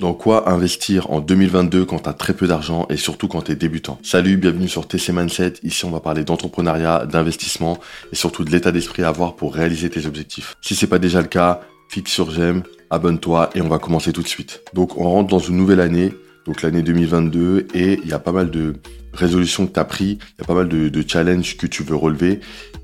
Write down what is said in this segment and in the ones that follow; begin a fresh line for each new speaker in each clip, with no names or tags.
Dans quoi investir en 2022 quand tu as très peu d'argent et surtout quand tu es débutant? Salut, bienvenue sur TC Mindset. Ici, on va parler d'entrepreneuriat, d'investissement et surtout de l'état d'esprit à avoir pour réaliser tes objectifs. Si c'est pas déjà le cas, clique sur j'aime, abonne-toi et on va commencer tout de suite. Donc, on rentre dans une nouvelle année, donc l'année 2022 et il y a pas mal de résolutions que tu as pris, il y a pas mal de, challenges que tu veux relever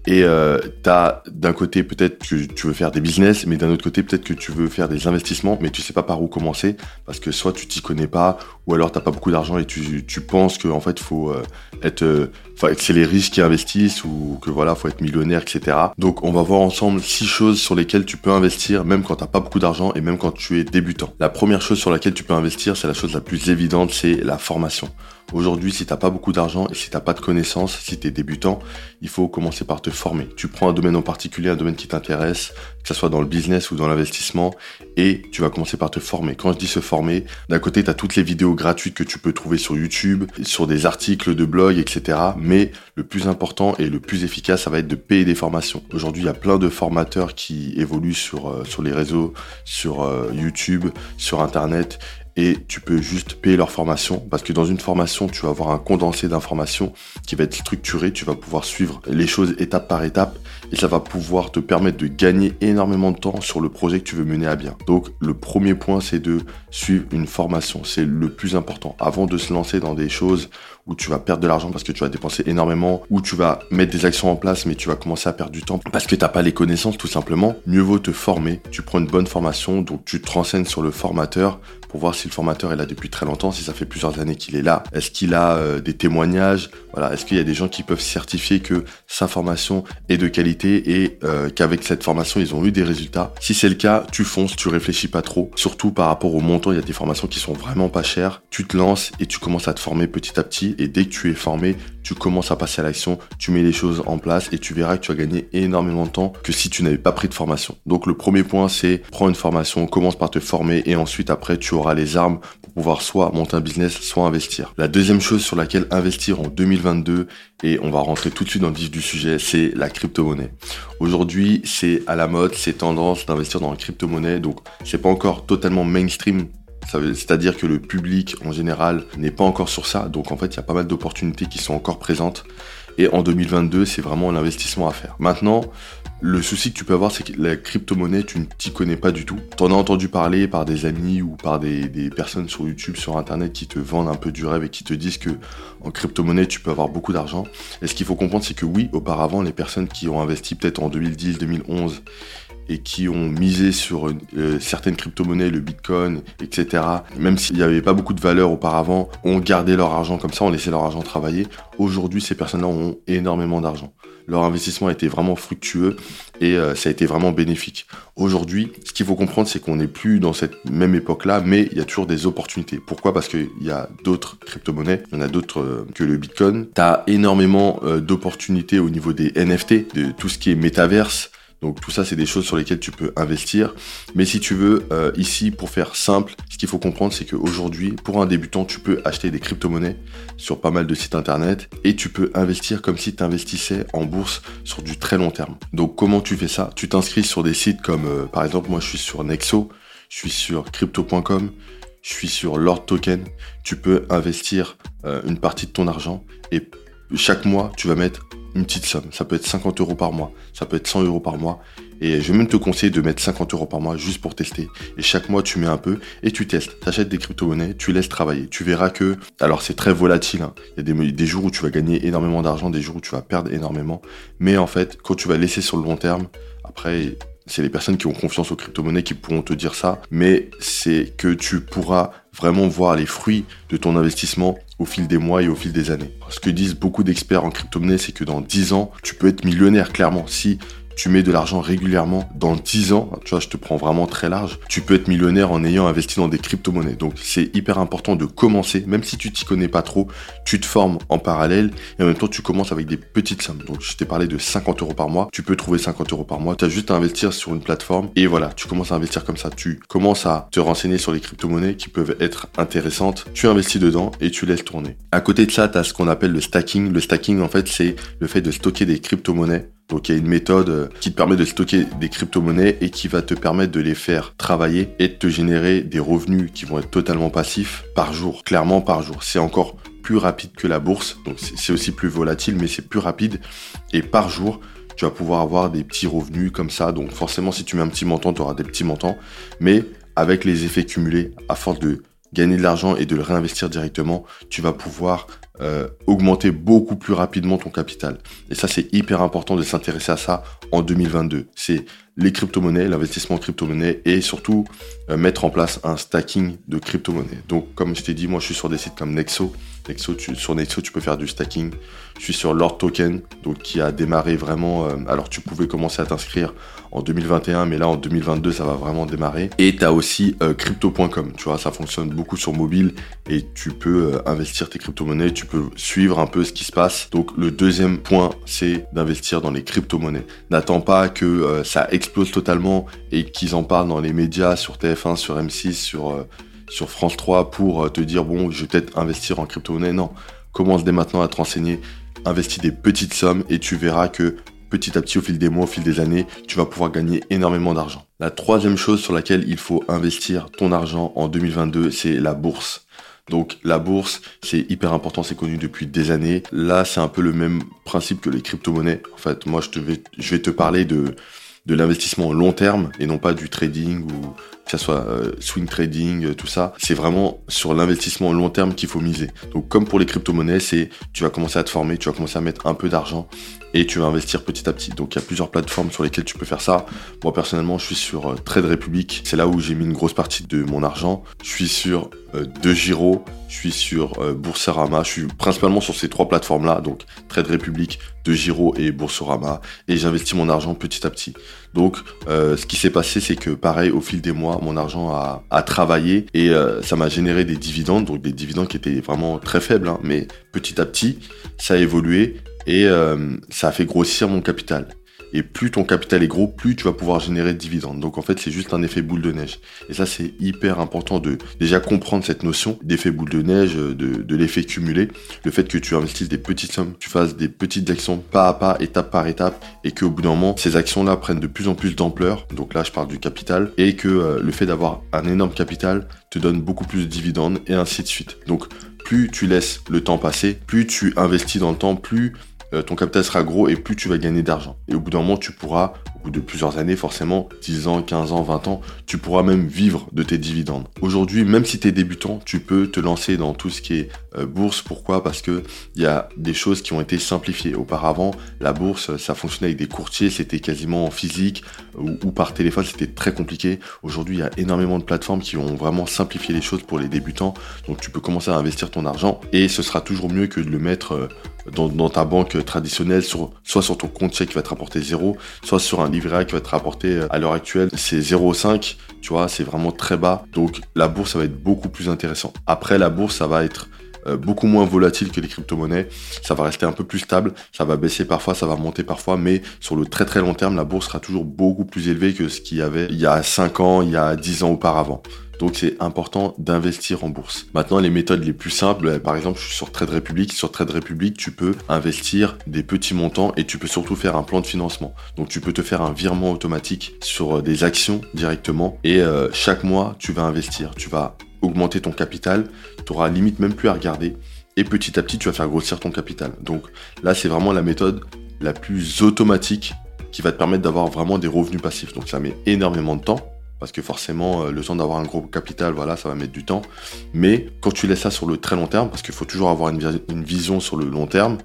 et euh, d'un côté peut-être que tu veux faire des business, mais d'un autre côté peut-être que tu veux faire des investissements, mais tu sais pas par où commencer parce que soit tu t'y connais pas, ou alors t'as pas beaucoup d'argent et tu, tu penses que en fait faut euh, être, euh, enfin c'est les riches qui investissent ou que voilà faut être millionnaire, etc. Donc on va voir ensemble six choses sur lesquelles tu peux investir même quand t'as pas beaucoup d'argent et même quand tu es débutant. La première chose sur laquelle tu peux investir, c'est la chose la plus évidente, c'est la formation. Aujourd'hui, si t'as pas beaucoup d'argent et si t'as pas de connaissances, si tu es débutant, il faut commencer par te former. Tu prends un domaine en particulier, un domaine qui t'intéresse, que ce soit dans le business ou dans l'investissement, et tu vas commencer par te former. Quand je dis se former, d'un côté, tu as toutes les vidéos gratuites que tu peux trouver sur YouTube, sur des articles de blog, etc. Mais le plus important et le plus efficace, ça va être de payer des formations. Aujourd'hui, il y a plein de formateurs qui évoluent sur, euh, sur les réseaux, sur euh, YouTube, sur Internet, et tu peux juste payer leur formation parce que dans une formation, tu vas avoir un condensé d'informations qui va être structuré, tu vas pouvoir suivre les choses étape par étape et ça va pouvoir te permettre de gagner énormément de temps sur le projet que tu veux mener à bien. Donc le premier point, c'est de suivre une formation, c'est le plus important. Avant de se lancer dans des choses où tu vas perdre de l'argent parce que tu vas dépenser énormément, où tu vas mettre des actions en place mais tu vas commencer à perdre du temps parce que tu n'as pas les connaissances tout simplement, mieux vaut te former. Tu prends une bonne formation, donc tu te renseignes sur le formateur pour voir si le formateur est là depuis très longtemps, si ça fait plusieurs années qu'il est là. Est-ce qu'il a euh, des témoignages? Voilà, est-ce qu'il y a des gens qui peuvent certifier que sa formation est de qualité et euh, qu'avec cette formation ils ont eu des résultats? Si c'est le cas, tu fonces, tu réfléchis pas trop. Surtout par rapport au montant, il y a des formations qui sont vraiment pas chères. Tu te lances et tu commences à te former petit à petit et dès que tu es formé, tu commences à passer à l'action, tu mets les choses en place et tu verras que tu vas gagner énormément de temps que si tu n'avais pas pris de formation. Donc le premier point c'est prends une formation, commence par te former et ensuite après tu auras les armes pour pouvoir soit monter un business, soit investir. La deuxième chose sur laquelle investir en 2022 et on va rentrer tout de suite dans le vif du sujet, c'est la crypto-monnaie. Aujourd'hui, c'est à la mode, c'est tendance d'investir dans la crypto-monnaie, donc c'est pas encore totalement mainstream c'est-à-dire que le public en général n'est pas encore sur ça, donc en fait il y a pas mal d'opportunités qui sont encore présentes. Et en 2022, c'est vraiment l'investissement à faire. Maintenant, le souci que tu peux avoir, c'est que la crypto-monnaie, tu ne t'y connais pas du tout. Tu en as entendu parler par des amis ou par des, personnes sur YouTube, sur Internet qui te vendent un peu du rêve et qui te disent que en crypto-monnaie, tu peux avoir beaucoup d'argent. Et ce qu'il faut comprendre, c'est que oui, auparavant, les personnes qui ont investi peut-être en 2010, 2011 et qui ont misé sur euh, certaines crypto-monnaies, le Bitcoin, etc., même s'il n'y avait pas beaucoup de valeur auparavant, ont gardé leur argent comme ça, ont laissé leur argent travailler. Aujourd'hui, ces personnes-là ont énormément d'argent. Leur investissement a été vraiment fructueux et euh, ça a été vraiment bénéfique. Aujourd'hui, ce qu'il faut comprendre, c'est qu'on n'est plus dans cette même époque-là, mais il y a toujours des opportunités. Pourquoi? Parce qu'il y a d'autres crypto-monnaies, il y en a d'autres euh, que le Bitcoin. Tu as énormément d'opportunités au niveau des NFT, de tout ce qui est métaverse, donc tout ça, c'est des choses sur lesquelles tu peux investir. Mais si tu veux, euh, ici, pour faire simple, ce qu'il faut comprendre, c'est qu'aujourd'hui, pour un débutant, tu peux acheter des crypto-monnaies sur pas mal de sites internet et tu peux investir comme si tu investissais en bourse sur du très long terme. Donc comment tu fais ça? Tu t'inscris sur des sites comme, euh, par exemple, moi je suis sur Nexo, je suis sur crypto.com, je suis sur Lord Token. Tu peux investir euh, une partie de ton argent et chaque mois, tu vas mettre une petite somme. Ça peut être 50 euros par mois, ça peut être 100 euros par mois. Et je vais même te conseiller de mettre 50 euros par mois juste pour tester. Et chaque mois, tu mets un peu et tu testes. Tu achètes des crypto-monnaies, tu laisses travailler. Tu verras que, alors c'est très volatile. Hein. Il y a des, des jours où tu vas gagner énormément d'argent, des jours où tu vas perdre énormément. Mais en fait, quand tu vas laisser sur le long terme, après, c'est les personnes qui ont confiance aux crypto-monnaies qui pourront te dire ça, mais c'est que tu pourras vraiment voir les fruits de ton investissement au fil des mois et au fil des années. Ce que disent beaucoup d'experts en crypto-monnaie, c'est que dans 10 ans, tu peux être millionnaire clairement si tu mets de l'argent régulièrement dans 10 ans, tu vois, je te prends vraiment très large, tu peux être millionnaire en ayant investi dans des crypto-monnaies. Donc c'est hyper important de commencer, même si tu t'y connais pas trop, tu te formes en parallèle et en même temps tu commences avec des petites sommes. Donc je t'ai parlé de 50 euros par mois, tu peux trouver 50 euros par mois, tu as juste à investir sur une plateforme et voilà, tu commences à investir comme ça. Tu commences à te renseigner sur les crypto-monnaies qui peuvent être intéressantes, tu investis dedans et tu laisses tourner. À côté de ça, tu as ce qu'on appelle le stacking. Le stacking en fait c'est le fait de stocker des crypto-monnaies Donc il y a une méthode euh, qui te permet de stocker des crypto-monnaies et qui va te permettre de les faire travailler et de te générer des revenus qui vont être totalement passifs par jour, clairement par jour. C'est encore plus rapide que la bourse, donc c'est aussi plus volatile, mais c'est plus rapide. Et par jour, tu vas pouvoir avoir des petits revenus comme ça. Donc forcément, si tu mets un petit montant, tu auras des petits montants. Mais avec les effets cumulés, à force de gagner de l'argent et de le réinvestir directement, tu vas pouvoir euh, augmenter beaucoup plus rapidement ton capital. Et ça, c'est hyper important de s'intéresser à ça en 2022. C'est les crypto-monnaies, l'investissement en crypto-monnaies et surtout euh, mettre en place un stacking de crypto-monnaies. Donc, comme je t'ai dit, moi, je suis sur des sites comme Nexo. Nexo sur Nexo, tu peux faire du stacking. Je suis sur Lord Token, donc qui a démarré vraiment. Euh, alors, tu pouvais commencer à t'inscrire en 2021, mais là en 2022 ça va vraiment démarrer. Et tu as aussi euh, crypto.com, tu vois, ça fonctionne beaucoup sur mobile et tu peux euh, investir tes crypto-monnaies, tu peux suivre un peu ce qui se passe. Donc le deuxième point, c'est d'investir dans les crypto-monnaies. N'attends pas que ça explose totalement et qu'ils en parlent dans les médias, sur TF1, sur M6, sur, sur France 3 pour te dire bon, je vais peut-être investir en crypto-monnaie. Non, commence dès maintenant à te renseigner investis des petites sommes et tu verras que petit à petit au fil des mois, au fil des années, tu vas pouvoir gagner énormément d'argent. La troisième chose sur laquelle il faut investir ton argent en 2022, c'est la bourse. Donc la bourse, c'est hyper important, c'est connu depuis des années. Là, c'est un peu le même principe que les crypto-monnaies. En fait, moi, je, te vais, je vais te parler de, de l'investissement long terme et non pas du trading ou que ce soit euh, swing trading, euh, tout ça. C'est vraiment sur l'investissement long terme qu'il faut miser. Donc comme pour les crypto-monnaies, c'est tu vas commencer à te former, tu vas commencer à mettre un peu d'argent et tu vas investir petit à petit. Donc il y a plusieurs plateformes sur lesquelles tu peux faire ça. Moi personnellement, je suis sur euh, Trade Republic. C'est là où j'ai mis une grosse partie de mon argent. Je suis sur De Giro, je suis sur euh, Boursorama. Je suis principalement sur ces trois plateformes-là, donc Trade Republic, De Giro et Boursorama. Et j'investis mon argent petit à petit. Donc ce qui s'est passé, c'est que pareil, au fil des mois, mon argent a, travaillé et ça m'a généré des dividendes, donc des dividendes qui étaient vraiment très faibles, hein, mais petit à petit, ça a évolué et euh, ça a fait grossir mon capital. Et plus ton capital est gros, plus tu vas pouvoir générer de dividendes. Donc en fait, c'est juste un effet boule de neige. Et ça, c'est hyper important de déjà comprendre cette notion d'effet boule de neige, de, de l'effet cumulé. Le fait que tu investisses des petites sommes, tu fasses des petites actions pas à pas, étape par étape, et qu'au bout d'un moment, ces actions-là prennent de plus en plus d'ampleur. Donc là, je parle du capital. Et que euh, le fait d'avoir un énorme capital te donne beaucoup plus de dividendes, et ainsi de suite. Donc plus tu laisses le temps passer, plus tu investis dans le temps, plus euh, ton capital sera gros et plus tu vas gagner d'argent. Et au bout d'un moment, tu pourras, de plusieurs années, forcément, 10 ans, 15 ans, 20 ans, tu pourras même vivre de tes dividendes. Aujourd'hui, même si tu es débutant, tu peux te lancer dans tout ce qui est euh, bourse. Pourquoi? Parce que il y a des choses qui ont été simplifiées. Auparavant, la bourse, ça fonctionnait avec des courtiers, c'était quasiment en physique ou, par téléphone, c'était très compliqué. Aujourd'hui, il y a énormément de plateformes qui ont vraiment simplifié les choses pour les débutants. Donc tu peux commencer à investir ton argent et ce sera toujours mieux que de le mettre euh, dans, ta banque traditionnelle, soit sur ton compte chèque qui va te rapporter 0, soit sur un livret qui va te rapporter euh, à l'heure actuelle, c'est 0,5, tu vois, c'est vraiment très bas. Donc la bourse, ça va être beaucoup plus intéressant. Après, la bourse, ça va être euh, beaucoup moins volatile que les crypto-monnaies. Ça va rester un peu plus stable, ça va baisser parfois, ça va monter parfois, mais sur le très très long terme, la bourse sera toujours beaucoup plus élevée que ce qu'il y avait il y a 5 ans, il y a 10 ans auparavant. Donc c'est important d'investir en bourse. Maintenant, les méthodes les plus simples, euh, par exemple, je suis sur Trade Republic. Sur Trade Republic, tu peux investir des petits montants et tu peux surtout faire un plan de financement. Donc tu peux te faire un virement automatique sur euh, des actions directement et euh, chaque mois, tu vas investir. Tu vas augmenter ton capital. Tu auras limite même plus à regarder. Et petit à petit, tu vas faire grossir ton capital. Donc là, c'est vraiment la méthode la plus automatique qui va te permettre d'avoir vraiment des revenus passifs. Donc ça met énormément de temps parce que forcément, euh, le temps d'avoir un gros capital, voilà, ça va mettre du temps. Mais quand tu laisses ça sur le très long terme, parce qu'il faut toujours avoir une, vision sur le long terme,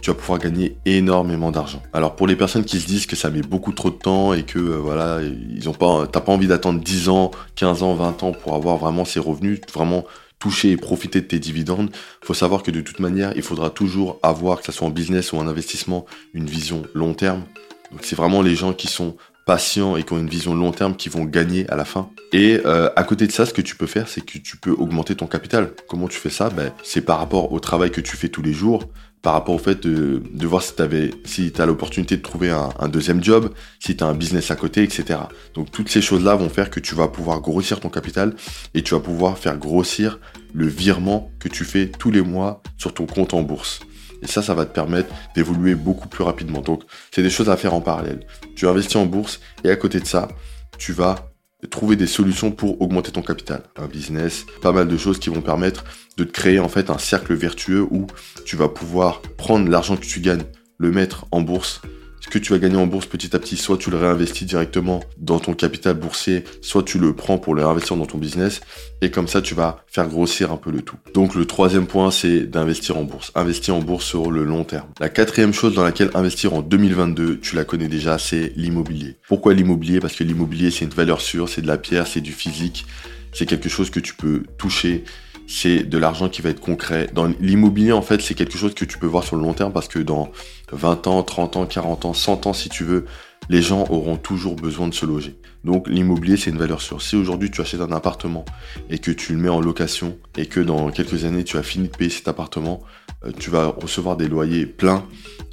tu vas pouvoir gagner énormément d'argent. Alors pour les personnes qui se disent que ça met beaucoup trop de temps et que euh, voilà, ils ont pas, t'as pas envie d'attendre 10 ans, 15 ans, 20 ans pour avoir vraiment ces revenus, vraiment toucher et profiter de tes dividendes, faut savoir que de toute manière, il faudra toujours avoir, que ce soit en business ou en investissement, une vision long terme. Donc c'est vraiment les gens qui sont patients et qui ont une vision long terme qui vont gagner à la fin. Et euh, à côté de ça, ce que tu peux faire, c'est que tu peux augmenter ton capital. Comment tu fais ça? Ben, C'est par rapport au travail que tu fais tous les jours, par rapport au fait de, de voir si tu si as l'opportunité de trouver un, un, deuxième job, si tu as un business à côté, etc. Donc toutes ces choses-là vont faire que tu vas pouvoir grossir ton capital et tu vas pouvoir faire grossir le virement que tu fais tous les mois sur ton compte en bourse. Et ça, ça va te permettre d'évoluer beaucoup plus rapidement. Donc, c'est des choses à faire en parallèle. Tu investis en bourse et à côté de ça, tu vas trouver des solutions pour augmenter ton capital. Un business, pas mal de choses qui vont permettre de te créer en fait un cercle vertueux où tu vas pouvoir prendre l'argent que tu gagnes, le mettre en bourse ce que tu vas gagner en bourse petit à petit, soit tu le réinvestis directement dans ton capital boursier, soit tu le prends pour le réinvestir dans ton business, et comme ça tu vas faire grossir un peu le tout. Donc le troisième point, c'est d'investir en bourse. Investir en bourse sur le long terme. La quatrième chose dans laquelle investir en 2022, tu la connais déjà, c'est l'immobilier. Pourquoi l'immobilier? Parce que l'immobilier, c'est une valeur sûre, c'est de la pierre, c'est du physique, c'est quelque chose que tu peux toucher, c'est de l'argent qui va être concret. Dans l'immobilier, en fait, c'est quelque chose que tu peux voir sur le long terme parce que dans 20 ans, 30 ans, 40 ans, 100 ans, si tu veux, les gens auront toujours besoin de se loger. Donc l'immobilier, c'est une valeur sûre. Si aujourd'hui tu achètes un appartement et que tu le mets en location et que dans quelques années tu as fini de payer cet appartement, tu vas recevoir des loyers pleins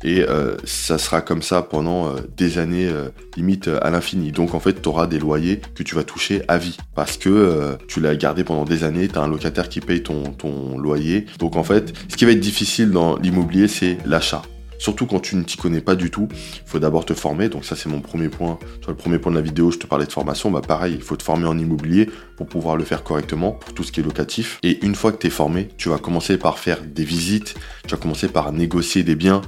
et euh, ça sera comme ça pendant euh, des années, limite à l'infini. Donc en fait, tu auras des loyers que tu vas toucher à vie parce que tu l'as gardé pendant des années, tu as un locataire qui paye ton loyer. Donc en fait, ce qui va être difficile dans l'immobilier, c'est l'achat. Surtout quand tu ne t'y connais pas du tout, il faut d'abord te former. Donc ça c'est mon premier point. Sur le premier point de la vidéo, je te parlais de formation. Bah pareil, il faut te former en immobilier pour pouvoir le faire correctement pour tout ce qui est locatif. Et une fois que tu es formé, tu vas commencer par faire des visites, tu vas commencer par négocier des biens,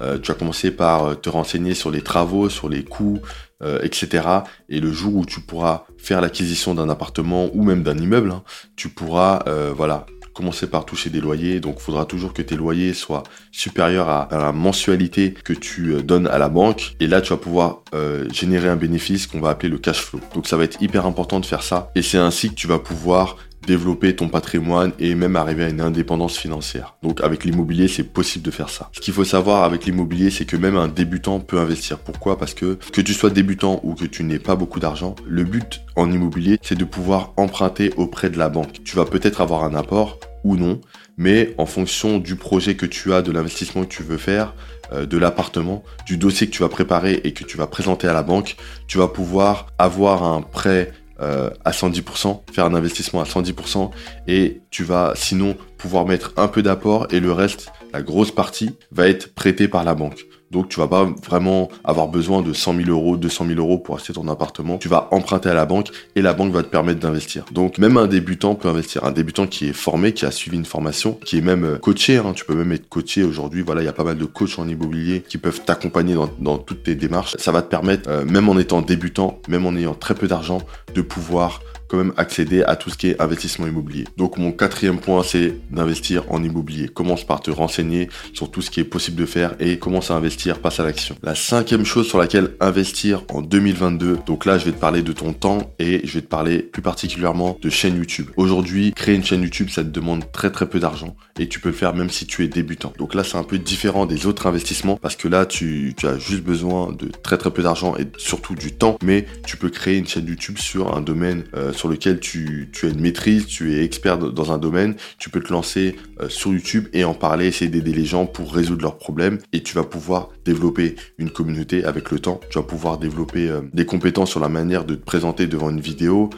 euh, tu vas commencer par euh, te renseigner sur les travaux, sur les coûts, euh, etc. Et le jour où tu pourras faire l'acquisition d'un appartement ou même d'un immeuble, hein, tu pourras voilà commencer par toucher des loyers. Donc, il faudra toujours que tes loyers soient supérieurs à, la mensualité que tu euh, donnes à la banque. Et là, tu vas pouvoir euh, générer un bénéfice qu'on va appeler le cash flow. Donc, ça va être hyper important de faire ça. Et c'est ainsi que tu vas pouvoir développer ton patrimoine et même arriver à une indépendance financière. Donc avec l'immobilier, c'est possible de faire ça. Ce qu'il faut savoir avec l'immobilier, c'est que même un débutant peut investir. Pourquoi? Parce que que tu sois débutant ou que tu n'aies pas beaucoup d'argent, le but en immobilier, c'est de pouvoir emprunter auprès de la banque. Tu vas peut-être avoir un apport ou non, mais en fonction du projet que tu as, de l'investissement que tu veux faire, euh, de l'appartement, du dossier que tu vas préparer et que tu vas présenter à la banque, tu vas pouvoir avoir un prêt euh, à 110%, faire un investissement à 110% et tu vas sinon pouvoir mettre un peu d'apport et le reste, la grosse partie, va être prêté par la banque. Donc tu vas pas vraiment avoir besoin de 100 000 euros, 200 000 euros pour acheter ton appartement. Tu vas emprunter à la banque et la banque va te permettre d'investir. Donc même un débutant peut investir. Un débutant qui est formé, qui a suivi une formation, qui est même euh, coaché. Hein. Tu peux même être coaché aujourd'hui. Voilà, il y a pas mal de coachs en immobilier qui peuvent t'accompagner dans, toutes tes démarches. Ça va te permettre, euh, même en étant débutant, même en ayant très peu d'argent, de pouvoir même accéder à tout ce qui est investissement immobilier. Donc mon quatrième point, c'est d'investir en immobilier. Commence par te renseigner sur tout ce qui est possible de faire et commence à investir, passe à l'action. La cinquième chose sur laquelle investir en 2022, donc là je vais te parler de ton temps et je vais te parler plus particulièrement de chaîne YouTube. Aujourd'hui, créer une chaîne YouTube, ça te demande très très peu d'argent et tu peux le faire même si tu es débutant. Donc là c'est un peu différent des autres investissements parce que là tu, tu as juste besoin de très très peu d'argent et surtout du temps, mais tu peux créer une chaîne YouTube sur un domaine euh, sur lequel tu, as une maîtrise, tu es expert dans un domaine, tu peux te lancer euh, sur YouTube et en parler, essayer d'aider les gens pour résoudre leurs problèmes et tu vas pouvoir développer une communauté avec le temps. Tu vas pouvoir développer euh, des compétences sur la manière de te présenter devant une vidéo,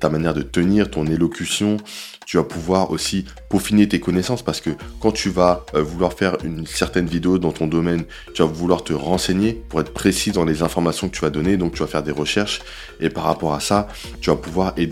ta manière de tenir, ton élocution. Tu vas pouvoir aussi peaufiner tes connaissances parce que quand tu vas euh, vouloir faire une certaine vidéo dans ton domaine, tu vas vouloir te renseigner pour être précis dans les informations que tu vas donner. Donc tu vas faire des recherches et par rapport à ça, tu vas pouvoir aider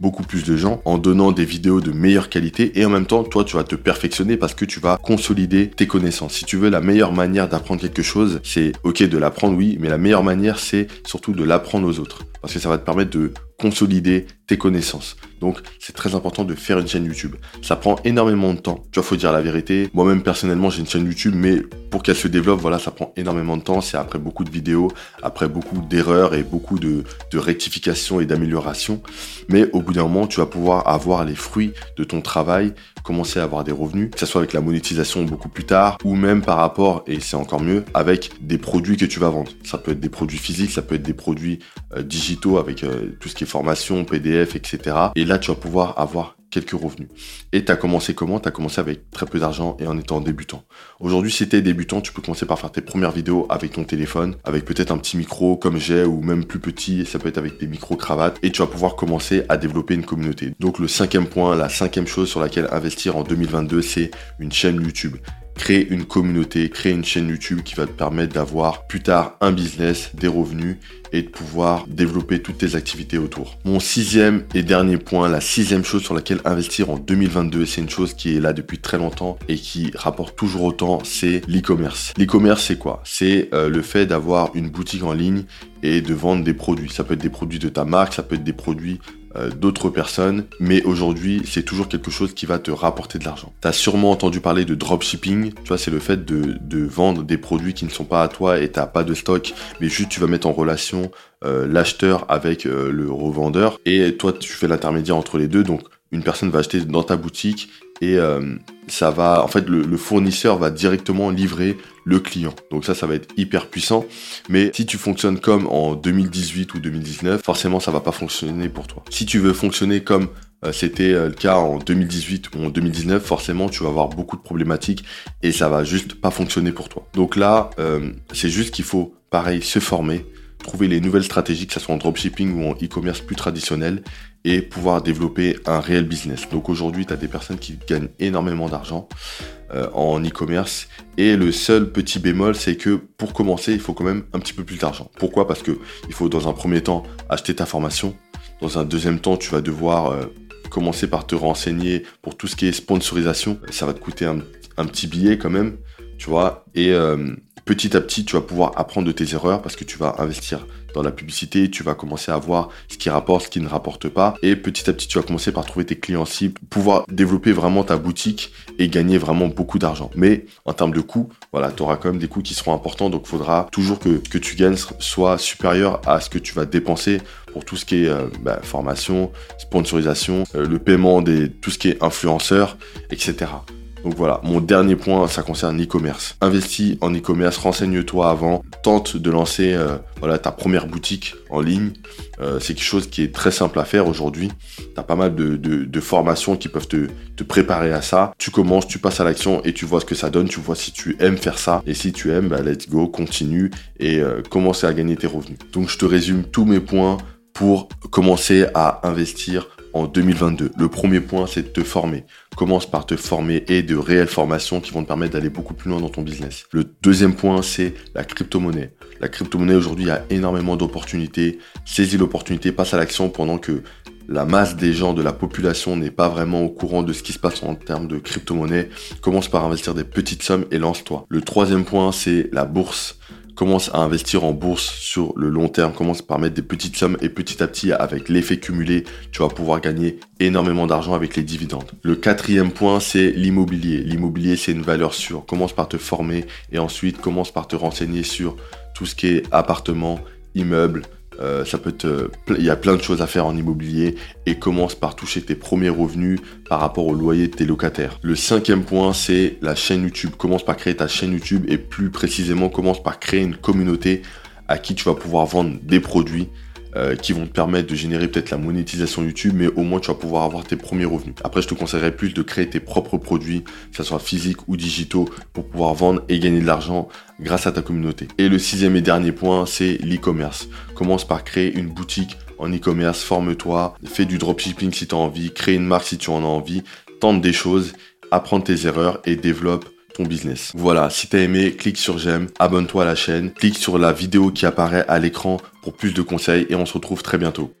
beaucoup plus de gens en donnant des vidéos de meilleure qualité et en même temps, toi, tu vas te perfectionner parce que tu vas consolider tes connaissances. Si tu veux, la meilleure manière d'apprendre quelque chose, c'est ok de l'apprendre, oui, mais la meilleure manière, c'est surtout de l'apprendre aux autres parce que ça va te permettre de consolider tes connaissances. Donc, c'est très important de faire une chaîne YouTube. Ça prend énormément de temps. Tu vois, faut dire la vérité. Moi-même, personnellement, j'ai une chaîne YouTube, mais pour qu'elle se développe, voilà, ça prend énormément de temps. C'est après beaucoup de vidéos, après beaucoup d'erreurs et beaucoup de, de rectifications et d'améliorations. Mais au bout d'un moment, tu vas pouvoir avoir les fruits de ton travail, commencer à avoir des revenus, que ce soit avec la monétisation beaucoup plus tard, ou même par rapport, et c'est encore mieux, avec des produits que tu vas vendre. Ça peut être des produits physiques, ça peut être des produits euh, digitaux avec euh, tout ce qui est formation, PDF, etc. Et là, tu vas pouvoir avoir quelques revenus. Et tu as commencé comment? Tu as commencé avec très peu d'argent et en étant débutant. Aujourd'hui, si tu es débutant, tu peux commencer par faire tes premières vidéos avec ton téléphone, avec peut-être un petit micro comme j'ai ou même plus petit, ça peut être avec des micro-cravates et tu vas pouvoir commencer à développer une communauté. Donc le cinquième point, la cinquième chose sur laquelle investir en 2022, c'est une chaîne YouTube créer une communauté, créer une chaîne YouTube qui va te permettre d'avoir plus tard un business, des revenus et de pouvoir développer toutes tes activités autour. Mon sixième et dernier point, la sixième chose sur laquelle investir en 2022, et c'est une chose qui est là depuis très longtemps et qui rapporte toujours autant, c'est l'e-commerce. L'e-commerce, c'est quoi? C'est euh, le fait d'avoir une boutique en ligne et de vendre des produits. Ça peut être des produits de ta marque, ça peut être des produits d'autres personnes, mais aujourd'hui, c'est toujours quelque chose qui va te rapporter de l'argent. Tu as sûrement entendu parler de dropshipping, tu vois, c'est le fait de, de, vendre des produits qui ne sont pas à toi et tu pas de stock, mais juste tu vas mettre en relation euh, l'acheteur avec euh, le revendeur. Et toi, tu fais l'intermédiaire entre les deux, donc une personne va acheter dans ta boutique et ça va, en fait, le, fournisseur va directement livrer le client. Donc ça, ça va être hyper puissant. Mais si tu fonctionnes comme en 2018 ou 2019, forcément, ça va pas fonctionner pour toi. Si tu veux fonctionner comme euh, c'était euh, le cas en 2018 ou en 2019, forcément, tu vas avoir beaucoup de problématiques et ça va juste pas fonctionner pour toi. Donc là, euh, c'est juste qu'il faut, pareil, se former, trouver les nouvelles stratégies, que ce soit en dropshipping ou en e-commerce plus traditionnel, et pouvoir développer un réel business. Donc aujourd'hui, tu as des personnes qui gagnent énormément d'argent euh, en e-commerce. Et le seul petit bémol, c'est que pour commencer, il faut quand même un petit peu plus d'argent. Pourquoi? Parce que il faut dans un premier temps acheter ta formation. Dans un deuxième temps, tu vas devoir euh, commencer par te renseigner pour tout ce qui est sponsorisation. Ça va te coûter un, petit billet quand même, tu vois. Et euh, petit à petit, tu vas pouvoir apprendre de tes erreurs parce que tu vas investir dans la publicité, tu vas commencer à voir ce qui rapporte, ce qui ne rapporte pas. Et petit à petit, tu vas commencer par trouver tes clients cibles, pouvoir développer vraiment ta boutique et gagner vraiment beaucoup d'argent. Mais en termes de coûts, voilà, tu auras quand même des coûts qui seront importants. Donc, il faudra toujours que que tu gagnes soit supérieur à ce que tu vas dépenser pour tout ce qui est euh, bah, formation, sponsorisation, euh, le paiement des tout ce qui est influenceur, etc. Donc voilà, mon dernier point, ça concerne l'e-commerce. Investis en e-commerce, renseigne-toi avant, tente de lancer euh, voilà, ta première boutique en ligne. Euh, c'est quelque chose qui est très simple à faire aujourd'hui. Tu as pas mal de, formations qui peuvent te, te, préparer à ça. Tu commences, tu passes à l'action et tu vois ce que ça donne. Tu vois si tu aimes faire ça. Et si tu aimes, bah, let's go, continue et euh, commence à gagner tes revenus. Donc je te résume tous mes points pour commencer à investir en 2022. Le premier point, c'est de te former. Commence par te former et de réelles formations qui vont te permettre d'aller beaucoup plus loin dans ton business. Le deuxième point, c'est la crypto-monnaie. La crypto-monnaie, aujourd'hui, a énormément d'opportunités. Saisis l'opportunité, passe à l'action pendant que la masse des gens de la population n'est pas vraiment au courant de ce qui se passe en termes de crypto-monnaie. Commence par investir des petites sommes et lance-toi. Le troisième point, c'est la bourse commence à investir en bourse sur le long terme, commence par mettre des petites sommes et petit à petit, avec l'effet cumulé, tu vas pouvoir gagner énormément d'argent avec les dividendes. Le quatrième point, c'est l'immobilier. L'immobilier, c'est une valeur sûre. Commence par te former et ensuite commence par te renseigner sur tout ce qui est appartement, immeuble, euh, ça peut te, il y a plein de choses à faire en immobilier et commence par toucher tes premiers revenus par rapport au loyer de tes locataires. Le cinquième point, c'est la chaîne YouTube. Commence par créer ta chaîne YouTube et plus précisément, commence par créer une communauté à qui tu vas pouvoir vendre des produits euh, qui vont te permettre de générer peut-être la monétisation YouTube, mais au moins tu vas pouvoir avoir tes premiers revenus. Après, je te conseillerais plus de créer tes propres produits, que ce soit physiques ou digitaux, pour pouvoir vendre et gagner de l'argent grâce à ta communauté. Et le sixième et dernier point, c'est l'e-commerce. Commence par créer une boutique en e-commerce, forme-toi, fais du dropshipping si tu as envie, crée une marque si tu en as envie, tente des choses, apprends tes erreurs et développe business. Voilà, si t'as aimé, clique sur j'aime, abonne-toi à la chaîne, clique sur la vidéo qui apparaît à l'écran pour plus de conseils et on se retrouve très bientôt.